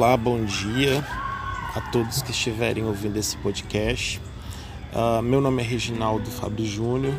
Olá, bom dia a todos que estiverem ouvindo esse podcast. Uh, meu nome é Reginaldo Fábio Júnior,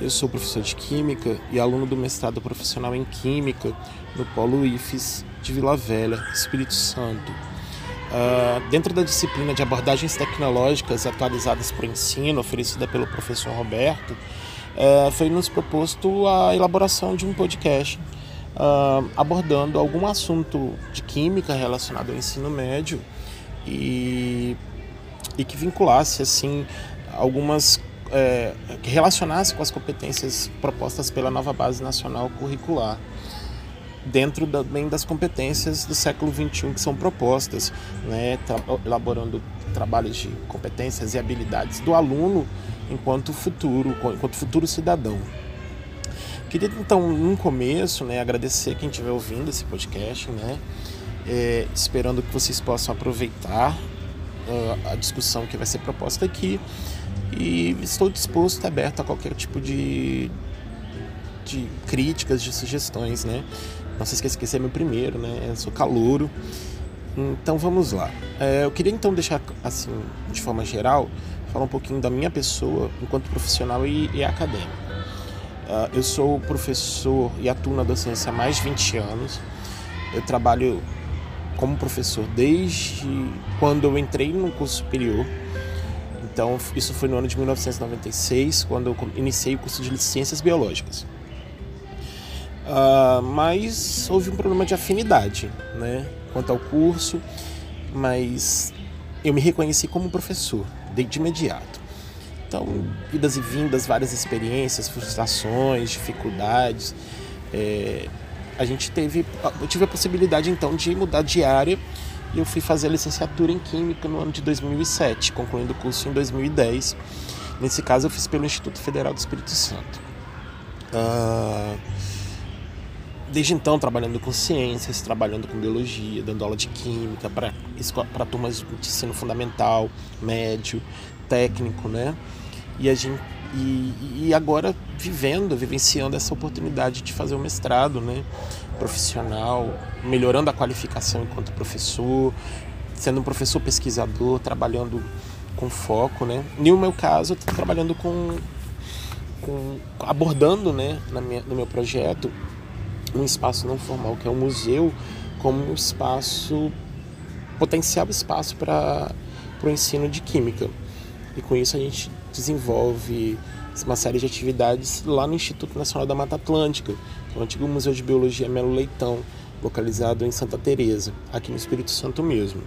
eu sou professor de Química e aluno do mestrado profissional em Química no Polo IFES de Vila Velha, Espírito Santo. Uh, dentro da disciplina de abordagens tecnológicas atualizadas para o ensino, oferecida pelo professor Roberto, uh, foi nos proposto a elaboração de um podcast uh, abordando algum assunto de química relacionado ao ensino médio e, e que vinculasse assim algumas é, que relacionasse com as competências propostas pela nova base nacional curricular dentro também das competências do século XXI que são propostas, né, tra elaborando trabalhos de competências e habilidades do aluno enquanto futuro, enquanto futuro cidadão. Queria então, no começo, né, agradecer quem estiver ouvindo esse podcast, né, é, esperando que vocês possam aproveitar uh, a discussão que vai ser proposta aqui e estou disposto, aberto a qualquer tipo de, de críticas, de sugestões, né. Não se esqueça que esse é meu primeiro, né, eu sou calouro, então vamos lá. É, eu queria então deixar, assim, de forma geral, falar um pouquinho da minha pessoa enquanto profissional e, e acadêmico. Uh, eu sou professor e atuo na docência há mais de 20 anos. Eu trabalho como professor desde quando eu entrei no curso superior. Então, isso foi no ano de 1996, quando eu iniciei o curso de Ciências Biológicas. Uh, mas houve um problema de afinidade, né, quanto ao curso, mas eu me reconheci como professor de imediato. Então, idas e vindas, várias experiências, frustrações, dificuldades. É, a gente teve, eu tive a possibilidade então de mudar de área e eu fui fazer a licenciatura em Química no ano de 2007, concluindo o curso em 2010. Nesse caso, eu fiz pelo Instituto Federal do Espírito Santo. Ah, desde então, trabalhando com ciências, trabalhando com biologia, dando aula de química para turmas de ensino fundamental, médio, técnico, né? E, a gente, e, e agora vivendo, vivenciando essa oportunidade de fazer o um mestrado né, profissional, melhorando a qualificação enquanto professor, sendo um professor pesquisador, trabalhando com foco. Né? E no meu caso, trabalhando com, com abordando né, minha, no meu projeto um espaço não formal, que é o um museu, como um espaço, potencial espaço para o ensino de química. E com isso a gente desenvolve uma série de atividades lá no Instituto Nacional da Mata Atlântica, que é antigo Museu de Biologia Melo Leitão, localizado em Santa Teresa, aqui no Espírito Santo mesmo.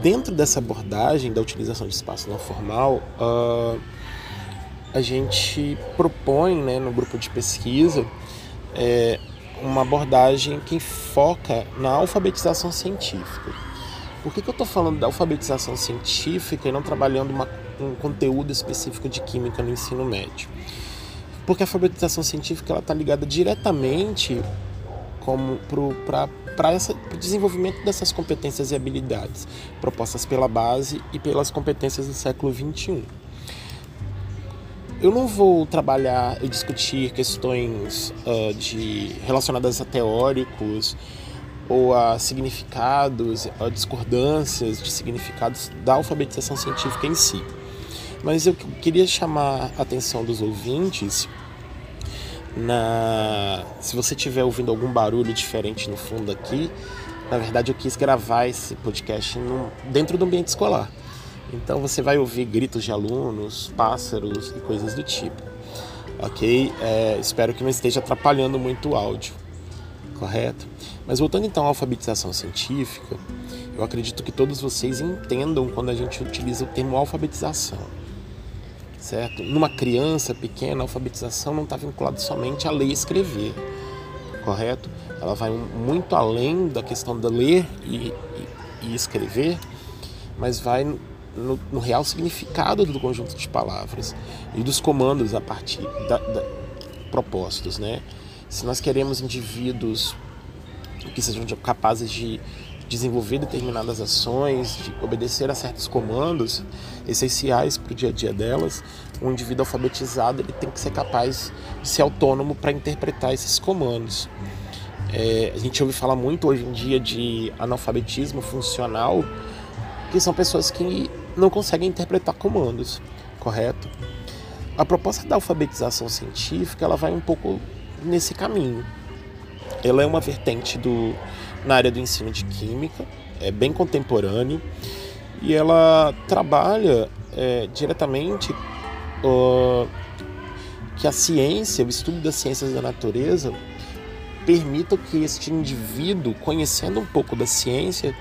Dentro dessa abordagem da utilização de espaço não formal, uh, a gente propõe né, no grupo de pesquisa é, uma abordagem que foca na alfabetização científica. Por que, que eu estou falando da alfabetização científica e não trabalhando uma, um conteúdo específico de química no ensino médio? Porque a alfabetização científica está ligada diretamente para o desenvolvimento dessas competências e habilidades propostas pela base e pelas competências do século XXI. Eu não vou trabalhar e discutir questões uh, de relacionadas a teóricos ou a significados, a discordâncias de significados da alfabetização científica em si. Mas eu queria chamar a atenção dos ouvintes na se você estiver ouvindo algum barulho diferente no fundo aqui, na verdade eu quis gravar esse podcast no, dentro do ambiente escolar. Então você vai ouvir gritos de alunos, pássaros e coisas do tipo. Ok? É, espero que não esteja atrapalhando muito o áudio correto? Mas voltando então à alfabetização científica, eu acredito que todos vocês entendam quando a gente utiliza o termo alfabetização, certo? Numa criança pequena, a alfabetização não está vinculada somente a ler e escrever, correto? Ela vai muito além da questão de ler e, e, e escrever, mas vai no, no, real significado do conjunto de palavras e dos comandos a partir da, da propostos, né? Se nós queremos indivíduos que sejam capazes de desenvolver determinadas ações, de obedecer a certos comandos essenciais para o dia a dia delas, um indivíduo alfabetizado ele tem que ser capaz de ser autônomo para interpretar esses comandos. É, a gente ouve falar muito hoje em dia de analfabetismo funcional, que são pessoas que não conseguem interpretar comandos, correto? A proposta da alfabetização científica ela vai um pouco nesse caminho. Ela é uma vertente do, na área do ensino de química, é bem contemporâneo e ela trabalha é, diretamente uh, que a ciência, o estudo das ciências da natureza, permita que este indivíduo, conhecendo um pouco da ciência,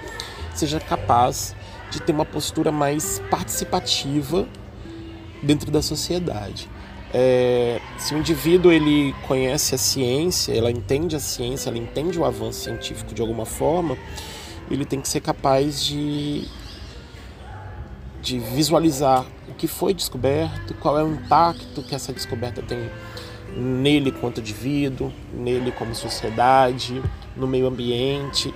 seja capaz de ter uma postura mais participativa dentro da sociedade. É, se o indivíduo ele conhece a ciência, ela entende a ciência, ela entende o avanço científico de alguma forma, ele tem que ser capaz de, de visualizar o que foi descoberto, qual é o impacto que essa descoberta tem nele quanto indivíduo, nele como sociedade, no meio ambiente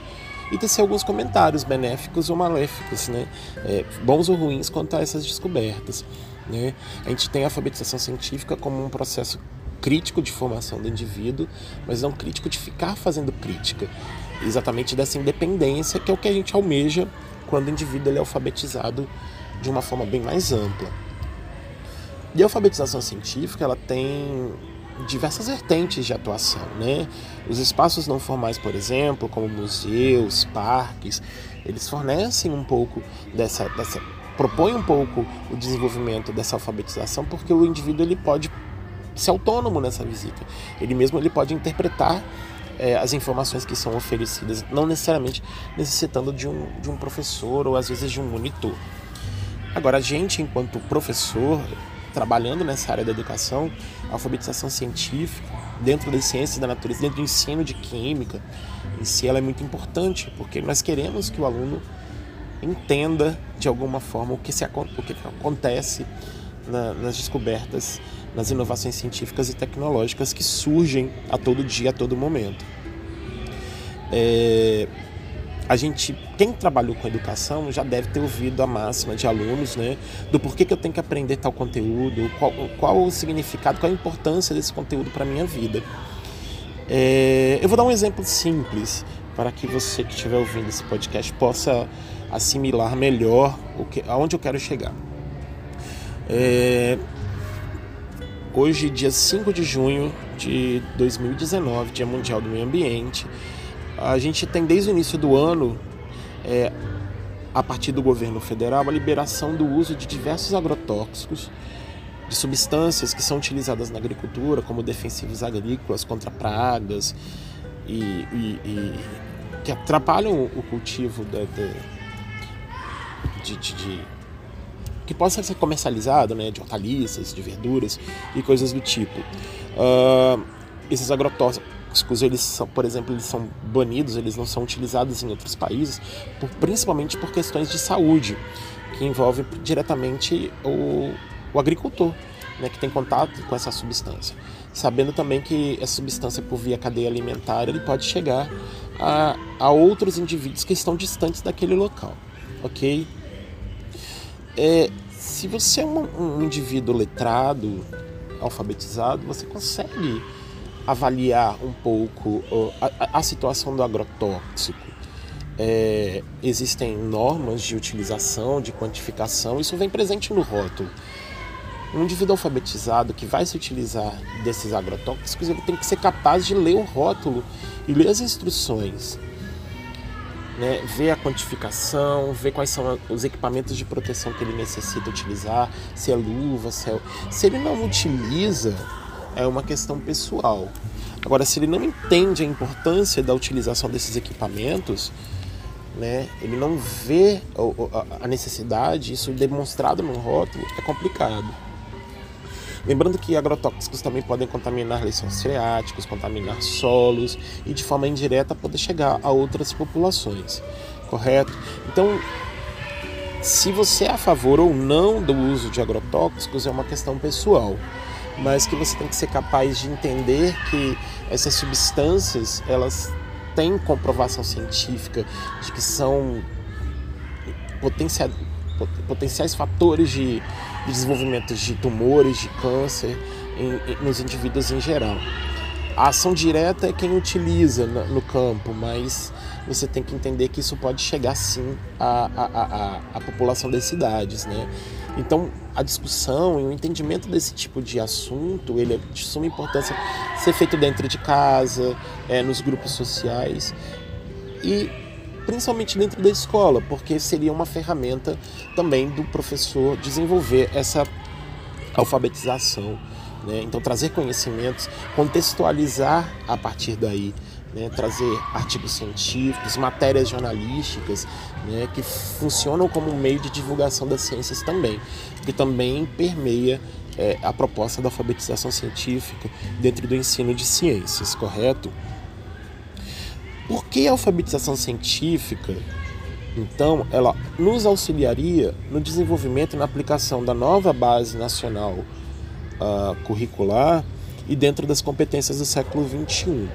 e tecer alguns comentários benéficos ou maléficos, né? É, bons ou ruins quanto a essas descobertas. Né? A gente tem a alfabetização científica como um processo crítico de formação do indivíduo, mas não crítico de ficar fazendo crítica, exatamente dessa independência que é o que a gente almeja quando o indivíduo é alfabetizado de uma forma bem mais ampla. E a alfabetização científica ela tem diversas vertentes de atuação, né? Os espaços não formais, por exemplo, como museus, parques, eles fornecem um pouco dessa, dessa propõe um pouco o desenvolvimento dessa alfabetização, porque o indivíduo ele pode ser autônomo nessa visita. Ele mesmo ele pode interpretar é, as informações que são oferecidas, não necessariamente necessitando de um, de um professor ou às vezes de um monitor. Agora, a gente, enquanto professor, trabalhando nessa área da educação, alfabetização científica, dentro das ciências da natureza, dentro do ensino de química, em si ela é muito importante, porque nós queremos que o aluno entenda de alguma forma o que, se, o que acontece na, nas descobertas, nas inovações científicas e tecnológicas que surgem a todo dia, a todo momento. É, a gente, quem trabalhou com educação já deve ter ouvido a máxima de alunos, né, do porquê que eu tenho que aprender tal conteúdo, qual, qual o significado, qual a importância desse conteúdo para minha vida. É, eu vou dar um exemplo simples para que você que estiver ouvindo esse podcast possa assimilar melhor o que, aonde eu quero chegar. É, hoje, dia 5 de junho de 2019, Dia Mundial do Meio Ambiente, a gente tem desde o início do ano, é, a partir do governo federal, a liberação do uso de diversos agrotóxicos, de substâncias que são utilizadas na agricultura, como defensivos agrícolas contra pragas e, e, e que atrapalham o cultivo de, de, de, de, que possa ser comercializado, né, de hortaliças, de verduras e coisas do tipo. Uh, esses agrotóxicos tóxicos, eles são, por exemplo, eles são banidos, eles não são utilizados em outros países, por, principalmente por questões de saúde, que envolve diretamente o, o agricultor, né, que tem contato com essa substância. Sabendo também que essa substância, por via cadeia alimentar, ele pode chegar a, a outros indivíduos que estão distantes daquele local, ok? É, se você é um, um indivíduo letrado, alfabetizado, você consegue avaliar um pouco a, a situação do agrotóxico. É, existem normas de utilização, de quantificação, isso vem presente no rótulo. Um indivíduo alfabetizado que vai se utilizar desses agrotóxicos, ele tem que ser capaz de ler o rótulo e ler as instruções. Né, ver a quantificação, ver quais são os equipamentos de proteção que ele necessita utilizar, se é luva, se é... Se ele não utiliza, é uma questão pessoal. Agora, se ele não entende a importância da utilização desses equipamentos, né, ele não vê a necessidade, isso demonstrado no rótulo, é complicado. Lembrando que agrotóxicos também podem contaminar lençóis freáticos, contaminar solos e de forma indireta poder chegar a outras populações, correto? Então, se você é a favor ou não do uso de agrotóxicos é uma questão pessoal mas que você tem que ser capaz de entender que essas substâncias elas têm comprovação científica de que são potenciais, potenciais fatores de, de desenvolvimento de tumores, de câncer em, nos indivíduos em geral. a ação direta é quem utiliza no campo, mas você tem que entender que isso pode chegar sim à, à, à, à população das cidades, né? Então, a discussão e o entendimento desse tipo de assunto, ele é de suma importância ser feito dentro de casa, é, nos grupos sociais e principalmente dentro da escola, porque seria uma ferramenta também do professor desenvolver essa alfabetização. Né? Então, trazer conhecimentos, contextualizar a partir daí né, trazer artigos científicos, matérias jornalísticas, né, que funcionam como meio de divulgação das ciências também, que também permeia é, a proposta da alfabetização científica dentro do ensino de ciências, correto? Por que a alfabetização científica, então, ela nos auxiliaria no desenvolvimento e na aplicação da nova base nacional uh, curricular e dentro das competências do século XXI?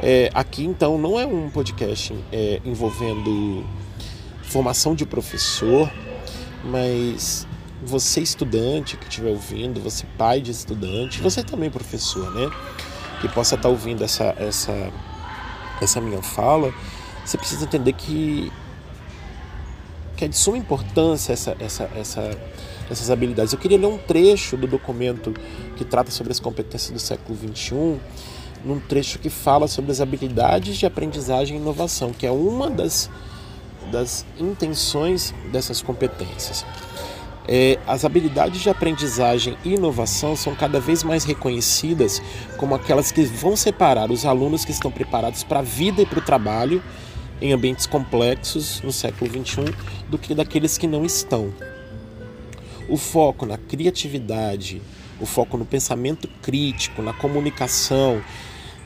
É, aqui então não é um podcast é, envolvendo formação de professor, mas você estudante que estiver ouvindo, você pai de estudante, você também professor, né? Que possa estar ouvindo essa, essa, essa minha fala, você precisa entender que, que é de suma importância essa, essa, essa, essas habilidades. Eu queria ler um trecho do documento que trata sobre as competências do século XXI num trecho que fala sobre as habilidades de aprendizagem e inovação, que é uma das, das intenções dessas competências. É, as habilidades de aprendizagem e inovação são cada vez mais reconhecidas como aquelas que vão separar os alunos que estão preparados para a vida e para o trabalho em ambientes complexos no século XXI do que daqueles que não estão. O foco na criatividade, o foco no pensamento crítico, na comunicação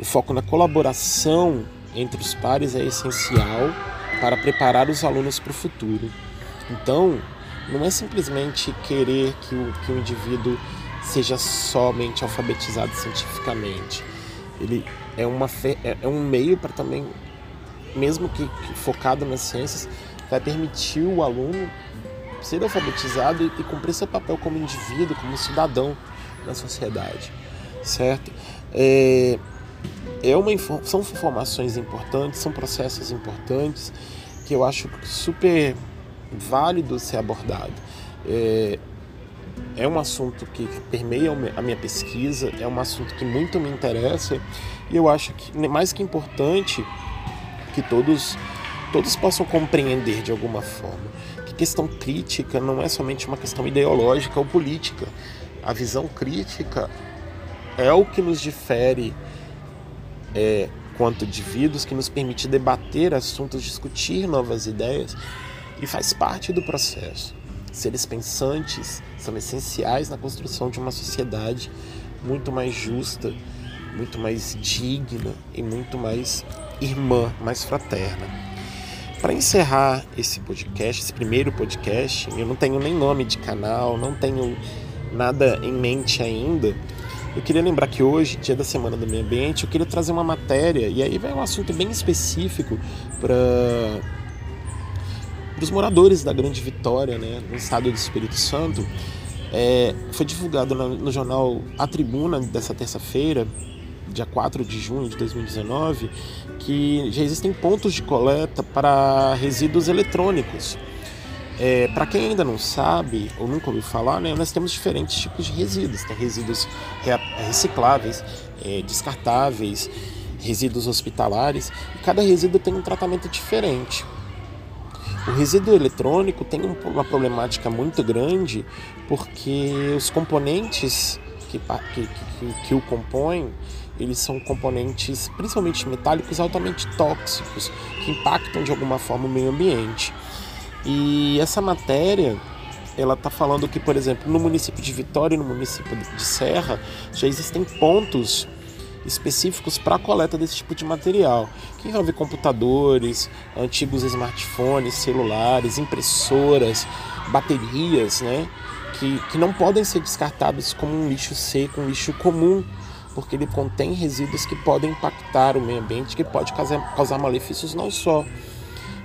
o foco na colaboração entre os pares é essencial para preparar os alunos para o futuro. Então, não é simplesmente querer que o, que o indivíduo seja somente alfabetizado cientificamente. Ele é, uma é, é um meio para também, mesmo que, que, focado nas ciências, vai permitir o aluno ser alfabetizado e, e cumprir seu papel como indivíduo, como cidadão na sociedade, certo? É, é uma, são informações importantes, são processos importantes que eu acho super válido ser abordado. É, é um assunto que permeia a minha pesquisa, é um assunto que muito me interessa e eu acho que mais que importante que todos todos possam compreender de alguma forma que questão crítica não é somente uma questão ideológica ou política. A visão crítica é o que nos difere é, quanto indivíduos que nos permite debater assuntos, discutir novas ideias e faz parte do processo. Seres pensantes são essenciais na construção de uma sociedade muito mais justa, muito mais digna e muito mais irmã, mais fraterna. Para encerrar esse podcast, esse primeiro podcast, eu não tenho nem nome de canal, não tenho nada em mente ainda, eu queria lembrar que hoje, dia da Semana do Meio Ambiente, eu queria trazer uma matéria, e aí vai um assunto bem específico para os moradores da Grande Vitória, né, no estado do Espírito Santo. É, foi divulgado no, no jornal A Tribuna dessa terça-feira, dia 4 de junho de 2019, que já existem pontos de coleta para resíduos eletrônicos. É, para quem ainda não sabe ou nunca ouviu falar, né, nós temos diferentes tipos de resíduos. Tem resíduos recicláveis, é, descartáveis, resíduos hospitalares, e cada resíduo tem um tratamento diferente. O resíduo eletrônico tem uma problemática muito grande porque os componentes que, que, que, que o compõem eles são componentes, principalmente metálicos, altamente tóxicos, que impactam de alguma forma o meio ambiente. E essa matéria, ela está falando que, por exemplo, no município de Vitória e no município de Serra, já existem pontos específicos para a coleta desse tipo de material, que envolve computadores, antigos smartphones, celulares, impressoras, baterias, né? Que, que não podem ser descartados como um lixo seco, um lixo comum, porque ele contém resíduos que podem impactar o meio ambiente, que pode causar, causar malefícios não só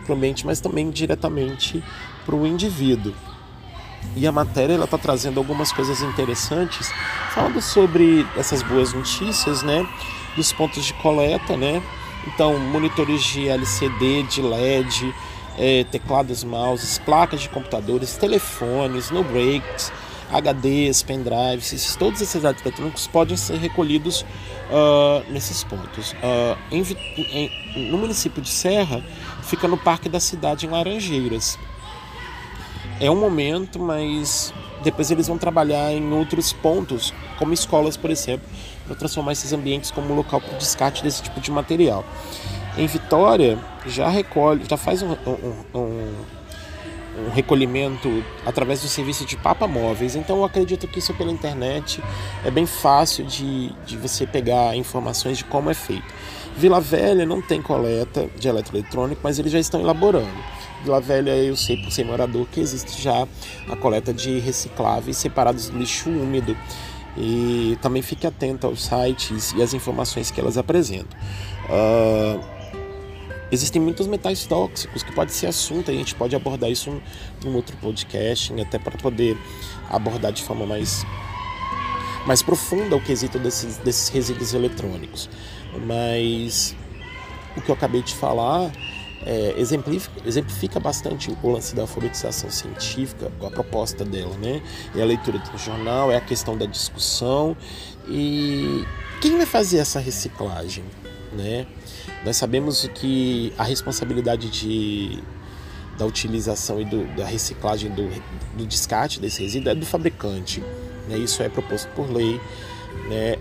para o ambiente, mas também diretamente para o indivíduo. E a matéria ela está trazendo algumas coisas interessantes, falando sobre essas boas notícias, né? dos pontos de coleta, né? Então, monitores de LCD, de LED, é, teclados, mouses, placas de computadores, telefones, no breaks, HDs, pendrives, todos esses dados eletrônicos podem ser recolhidos uh, nesses pontos. Uh, em, em, no município de Serra, fica no Parque da Cidade, em Laranjeiras. É um momento, mas depois eles vão trabalhar em outros pontos, como escolas, por exemplo, para transformar esses ambientes como local para o descarte desse tipo de material. Em Vitória, já recolhe, já faz um, um, um um recolhimento através do serviço de papa móveis. Então eu acredito que isso pela internet é bem fácil de, de você pegar informações de como é feito. Vila Velha não tem coleta de eletroeletrônico, mas eles já estão elaborando. Vila Velha eu sei por ser morador que existe já a coleta de recicláveis separados do lixo úmido. E também fique atento aos sites e às informações que elas apresentam. Uh, Existem muitos metais tóxicos que pode ser assunto, a gente pode abordar isso num outro podcast, até para poder abordar de forma mais, mais profunda o quesito desses, desses resíduos eletrônicos. Mas o que eu acabei de falar é, exemplifica, exemplifica bastante o lance da alfabetização científica, a proposta dela, né? É a leitura do jornal, é a questão da discussão e quem vai fazer essa reciclagem, né? Nós sabemos que a responsabilidade de, da utilização e do, da reciclagem do, do descarte desse resíduo é do fabricante. Né? Isso é proposto por lei. Né?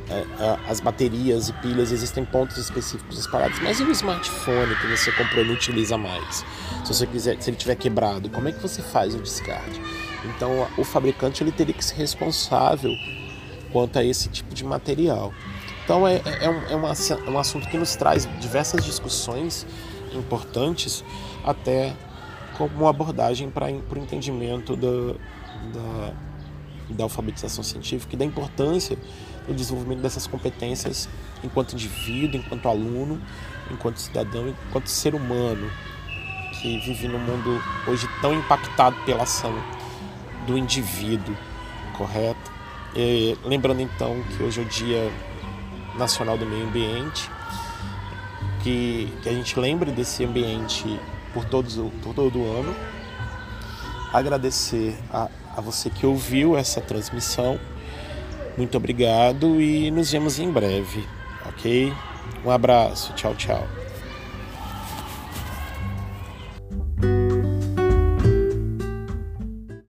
As baterias e pilhas existem pontos específicos espalhados, mas e o smartphone que você comprou e não utiliza mais? Se você quiser, se ele tiver quebrado, como é que você faz o descarte? Então, o fabricante ele teria que ser responsável quanto a esse tipo de material. Então é, é, um, é, uma, é um assunto que nos traz diversas discussões importantes, até como abordagem para o entendimento da, da alfabetização científica e da importância do desenvolvimento dessas competências enquanto indivíduo, enquanto aluno, enquanto cidadão, enquanto ser humano que vive num mundo hoje tão impactado pela ação do indivíduo, correto? E, lembrando então que hoje é o dia Nacional do Meio Ambiente, que, que a gente lembre desse ambiente por, todos, por todo o ano. Agradecer a, a você que ouviu essa transmissão. Muito obrigado e nos vemos em breve, ok? Um abraço, tchau, tchau.